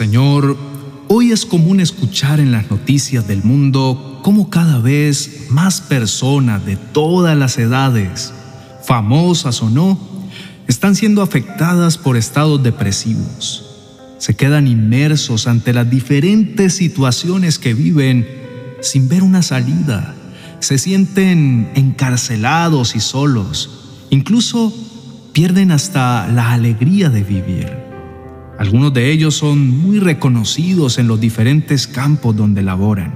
Señor, hoy es común escuchar en las noticias del mundo cómo cada vez más personas de todas las edades, famosas o no, están siendo afectadas por estados depresivos. Se quedan inmersos ante las diferentes situaciones que viven sin ver una salida. Se sienten encarcelados y solos. Incluso pierden hasta la alegría de vivir. Algunos de ellos son muy reconocidos en los diferentes campos donde laboran.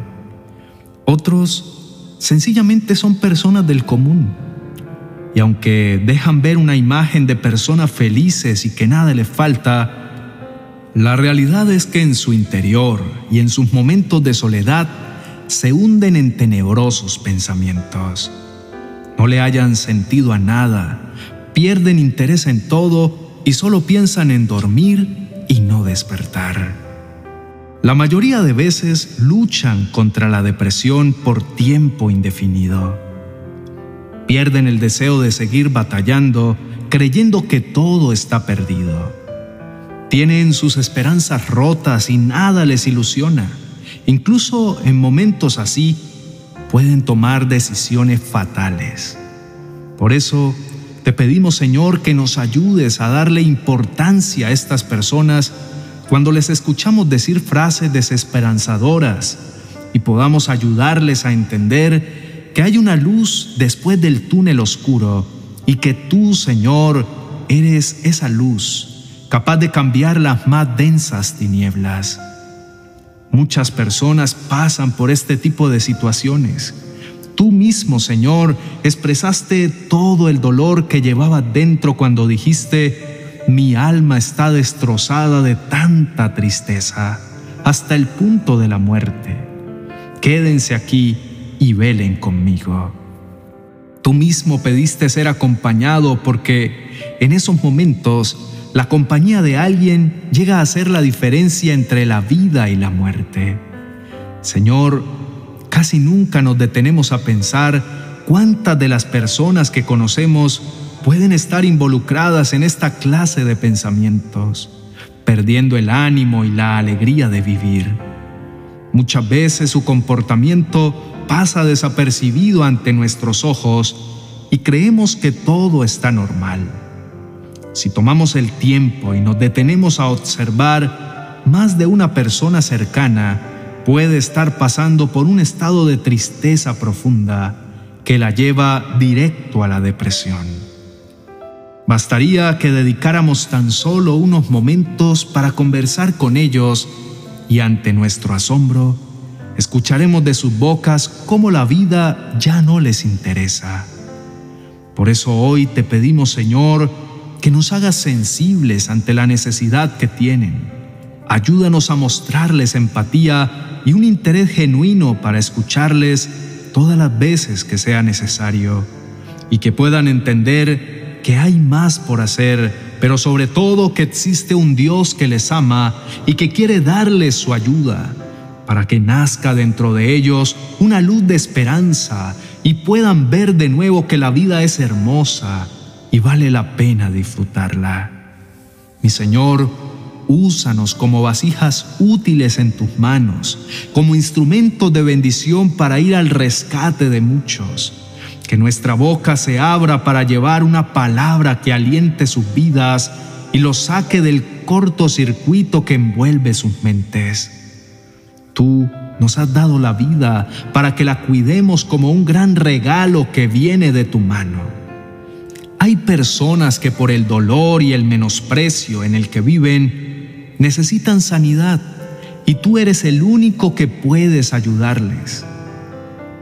Otros sencillamente son personas del común. Y aunque dejan ver una imagen de personas felices y que nada les falta, la realidad es que en su interior y en sus momentos de soledad se hunden en tenebrosos pensamientos. No le hayan sentido a nada, pierden interés en todo y solo piensan en dormir y no despertar. La mayoría de veces luchan contra la depresión por tiempo indefinido. Pierden el deseo de seguir batallando creyendo que todo está perdido. Tienen sus esperanzas rotas y nada les ilusiona. Incluso en momentos así pueden tomar decisiones fatales. Por eso, te pedimos, Señor, que nos ayudes a darle importancia a estas personas cuando les escuchamos decir frases desesperanzadoras y podamos ayudarles a entender que hay una luz después del túnel oscuro y que tú, Señor, eres esa luz capaz de cambiar las más densas tinieblas. Muchas personas pasan por este tipo de situaciones Tú mismo, Señor, expresaste todo el dolor que llevaba dentro cuando dijiste, mi alma está destrozada de tanta tristeza, hasta el punto de la muerte. Quédense aquí y velen conmigo. Tú mismo pediste ser acompañado porque en esos momentos la compañía de alguien llega a ser la diferencia entre la vida y la muerte. Señor, Casi nunca nos detenemos a pensar cuántas de las personas que conocemos pueden estar involucradas en esta clase de pensamientos, perdiendo el ánimo y la alegría de vivir. Muchas veces su comportamiento pasa desapercibido ante nuestros ojos y creemos que todo está normal. Si tomamos el tiempo y nos detenemos a observar más de una persona cercana, puede estar pasando por un estado de tristeza profunda que la lleva directo a la depresión. Bastaría que dedicáramos tan solo unos momentos para conversar con ellos y ante nuestro asombro, escucharemos de sus bocas cómo la vida ya no les interesa. Por eso hoy te pedimos, Señor, que nos hagas sensibles ante la necesidad que tienen. Ayúdanos a mostrarles empatía y un interés genuino para escucharles todas las veces que sea necesario y que puedan entender que hay más por hacer, pero sobre todo que existe un Dios que les ama y que quiere darles su ayuda para que nazca dentro de ellos una luz de esperanza y puedan ver de nuevo que la vida es hermosa y vale la pena disfrutarla. Mi Señor, Úsanos como vasijas útiles en tus manos, como instrumentos de bendición para ir al rescate de muchos. Que nuestra boca se abra para llevar una palabra que aliente sus vidas y los saque del cortocircuito que envuelve sus mentes. Tú nos has dado la vida para que la cuidemos como un gran regalo que viene de tu mano. Hay personas que por el dolor y el menosprecio en el que viven necesitan sanidad y tú eres el único que puedes ayudarles.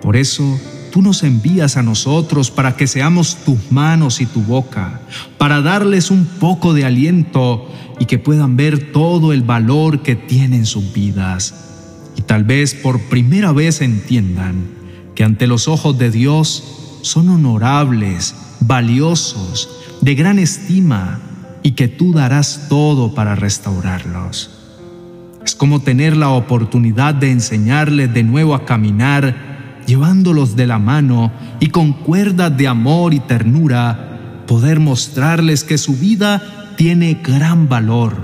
Por eso, tú nos envías a nosotros para que seamos tus manos y tu boca, para darles un poco de aliento y que puedan ver todo el valor que tienen sus vidas. Y tal vez por primera vez entiendan que ante los ojos de Dios son honorables, valiosos, de gran estima, y que tú darás todo para restaurarlos. Es como tener la oportunidad de enseñarles de nuevo a caminar, llevándolos de la mano y con cuerdas de amor y ternura, poder mostrarles que su vida tiene gran valor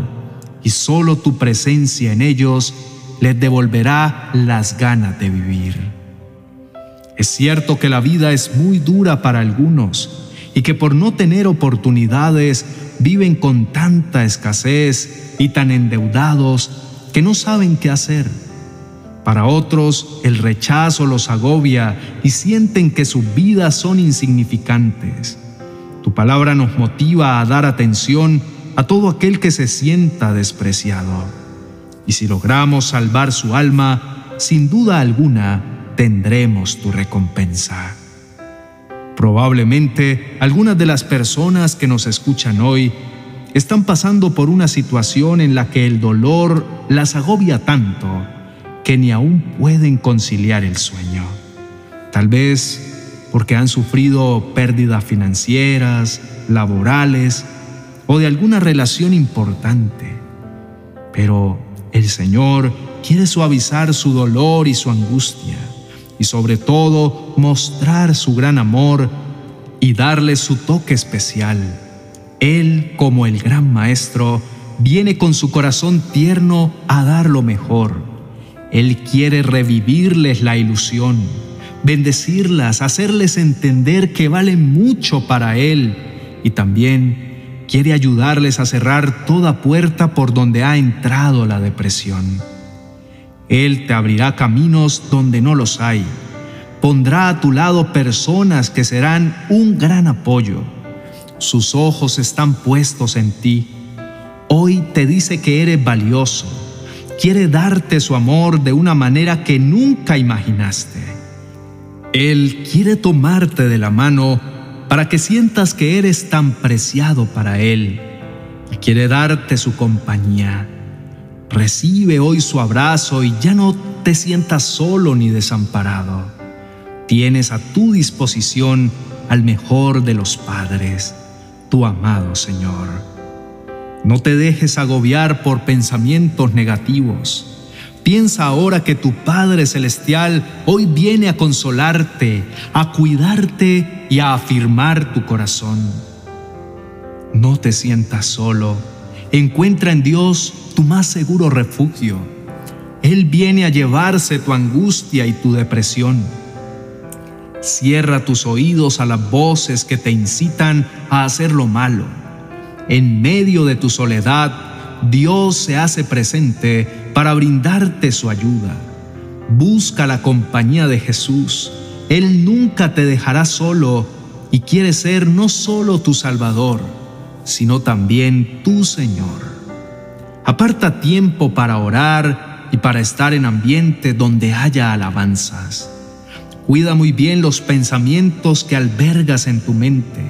y solo tu presencia en ellos les devolverá las ganas de vivir. Es cierto que la vida es muy dura para algunos y que por no tener oportunidades viven con tanta escasez y tan endeudados que no saben qué hacer. Para otros, el rechazo los agobia y sienten que sus vidas son insignificantes. Tu palabra nos motiva a dar atención a todo aquel que se sienta despreciado. Y si logramos salvar su alma, sin duda alguna tendremos tu recompensa. Probablemente algunas de las personas que nos escuchan hoy están pasando por una situación en la que el dolor las agobia tanto que ni aún pueden conciliar el sueño. Tal vez porque han sufrido pérdidas financieras, laborales o de alguna relación importante. Pero el Señor quiere suavizar su dolor y su angustia y sobre todo mostrar su gran amor y darle su toque especial. Él, como el gran Maestro, viene con su corazón tierno a dar lo mejor. Él quiere revivirles la ilusión, bendecirlas, hacerles entender que valen mucho para Él y también quiere ayudarles a cerrar toda puerta por donde ha entrado la depresión. Él te abrirá caminos donde no los hay. Pondrá a tu lado personas que serán un gran apoyo. Sus ojos están puestos en ti. Hoy te dice que eres valioso. Quiere darte su amor de una manera que nunca imaginaste. Él quiere tomarte de la mano para que sientas que eres tan preciado para Él y quiere darte su compañía. Recibe hoy su abrazo y ya no te sientas solo ni desamparado. Tienes a tu disposición al mejor de los padres, tu amado Señor. No te dejes agobiar por pensamientos negativos Piensa ahora que tu Padre Celestial hoy viene a consolarte, a cuidarte y a afirmar tu corazón. No te sientas solo. Encuentra en Dios tu más seguro refugio. Él viene a llevarse tu angustia y tu depresión. Cierra tus oídos a las voces que te incitan a hacer lo malo. En medio de tu soledad, Dios se hace presente para brindarte su ayuda. Busca la compañía de Jesús. Él nunca te dejará solo y quiere ser no solo tu Salvador, sino también tu Señor. Aparta tiempo para orar y para estar en ambiente donde haya alabanzas. Cuida muy bien los pensamientos que albergas en tu mente.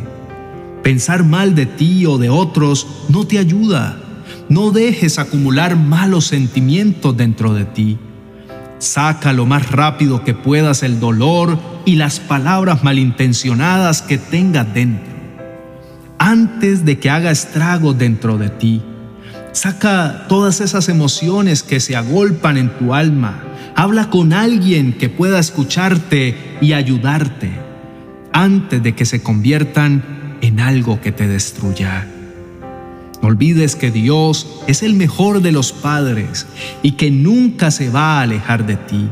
Pensar mal de ti o de otros no te ayuda no dejes acumular malos sentimientos dentro de ti. Saca lo más rápido que puedas el dolor y las palabras malintencionadas que tengas dentro. Antes de que haga estrago dentro de ti, saca todas esas emociones que se agolpan en tu alma. Habla con alguien que pueda escucharte y ayudarte antes de que se conviertan en algo que te destruya. No olvides que Dios es el mejor de los padres y que nunca se va a alejar de ti.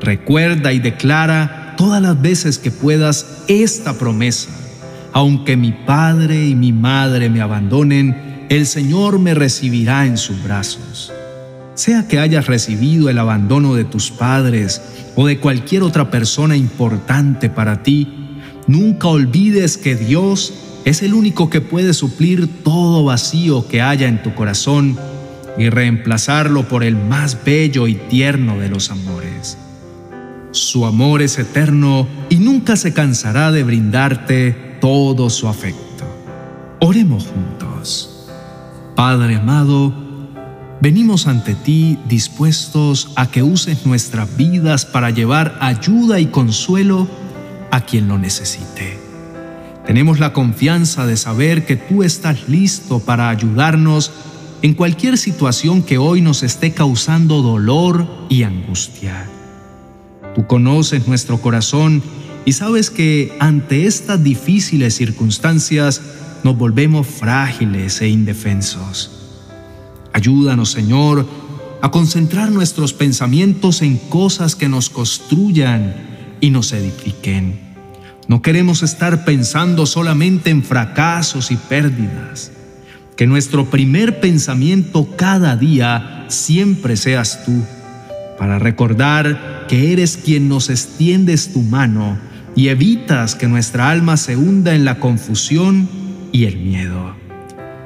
Recuerda y declara todas las veces que puedas esta promesa. Aunque mi padre y mi madre me abandonen, el Señor me recibirá en sus brazos. Sea que hayas recibido el abandono de tus padres o de cualquier otra persona importante para ti, nunca olvides que Dios es el único que puede suplir todo vacío que haya en tu corazón y reemplazarlo por el más bello y tierno de los amores. Su amor es eterno y nunca se cansará de brindarte todo su afecto. Oremos juntos. Padre amado, venimos ante ti dispuestos a que uses nuestras vidas para llevar ayuda y consuelo a quien lo necesite. Tenemos la confianza de saber que tú estás listo para ayudarnos en cualquier situación que hoy nos esté causando dolor y angustia. Tú conoces nuestro corazón y sabes que ante estas difíciles circunstancias nos volvemos frágiles e indefensos. Ayúdanos, Señor, a concentrar nuestros pensamientos en cosas que nos construyan y nos edifiquen. No queremos estar pensando solamente en fracasos y pérdidas. Que nuestro primer pensamiento cada día siempre seas tú, para recordar que eres quien nos extiendes tu mano y evitas que nuestra alma se hunda en la confusión y el miedo.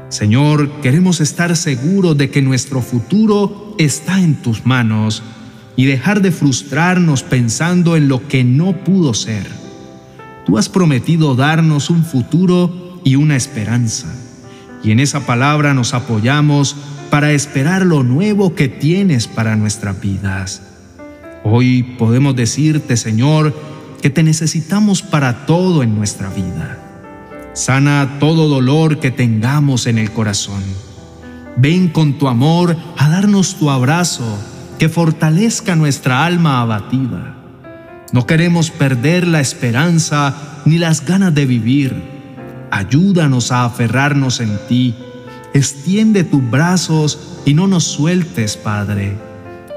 Señor, queremos estar seguros de que nuestro futuro está en tus manos y dejar de frustrarnos pensando en lo que no pudo ser. Tú has prometido darnos un futuro y una esperanza, y en esa palabra nos apoyamos para esperar lo nuevo que tienes para nuestras vidas. Hoy podemos decirte, Señor, que te necesitamos para todo en nuestra vida. Sana todo dolor que tengamos en el corazón. Ven con tu amor a darnos tu abrazo que fortalezca nuestra alma abatida. No queremos perder la esperanza ni las ganas de vivir. Ayúdanos a aferrarnos en ti. Extiende tus brazos y no nos sueltes, Padre.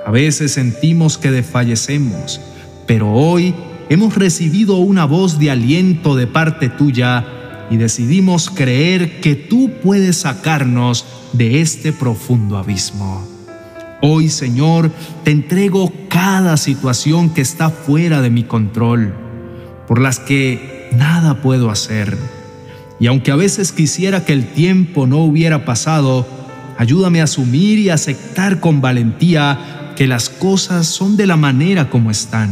A veces sentimos que desfallecemos, pero hoy hemos recibido una voz de aliento de parte tuya y decidimos creer que tú puedes sacarnos de este profundo abismo. Hoy, Señor, te entrego cada situación que está fuera de mi control, por las que nada puedo hacer. Y aunque a veces quisiera que el tiempo no hubiera pasado, ayúdame a asumir y aceptar con valentía que las cosas son de la manera como están,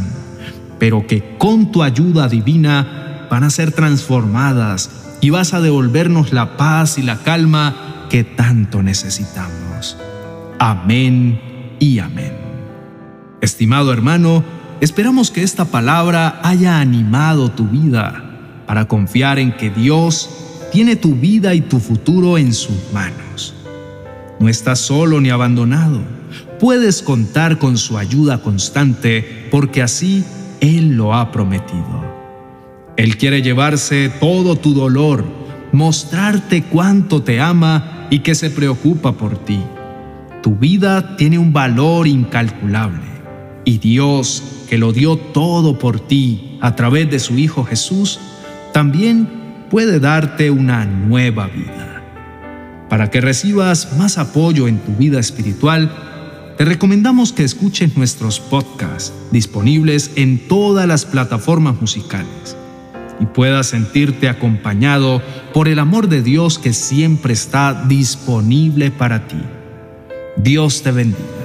pero que con tu ayuda divina van a ser transformadas y vas a devolvernos la paz y la calma que tanto necesitamos. Amén y amén. Estimado hermano, esperamos que esta palabra haya animado tu vida para confiar en que Dios tiene tu vida y tu futuro en sus manos. No estás solo ni abandonado. Puedes contar con su ayuda constante porque así Él lo ha prometido. Él quiere llevarse todo tu dolor, mostrarte cuánto te ama y que se preocupa por ti. Tu vida tiene un valor incalculable y Dios, que lo dio todo por ti a través de su Hijo Jesús, también puede darte una nueva vida. Para que recibas más apoyo en tu vida espiritual, te recomendamos que escuches nuestros podcasts disponibles en todas las plataformas musicales y puedas sentirte acompañado por el amor de Dios que siempre está disponible para ti. Dios te bendiga.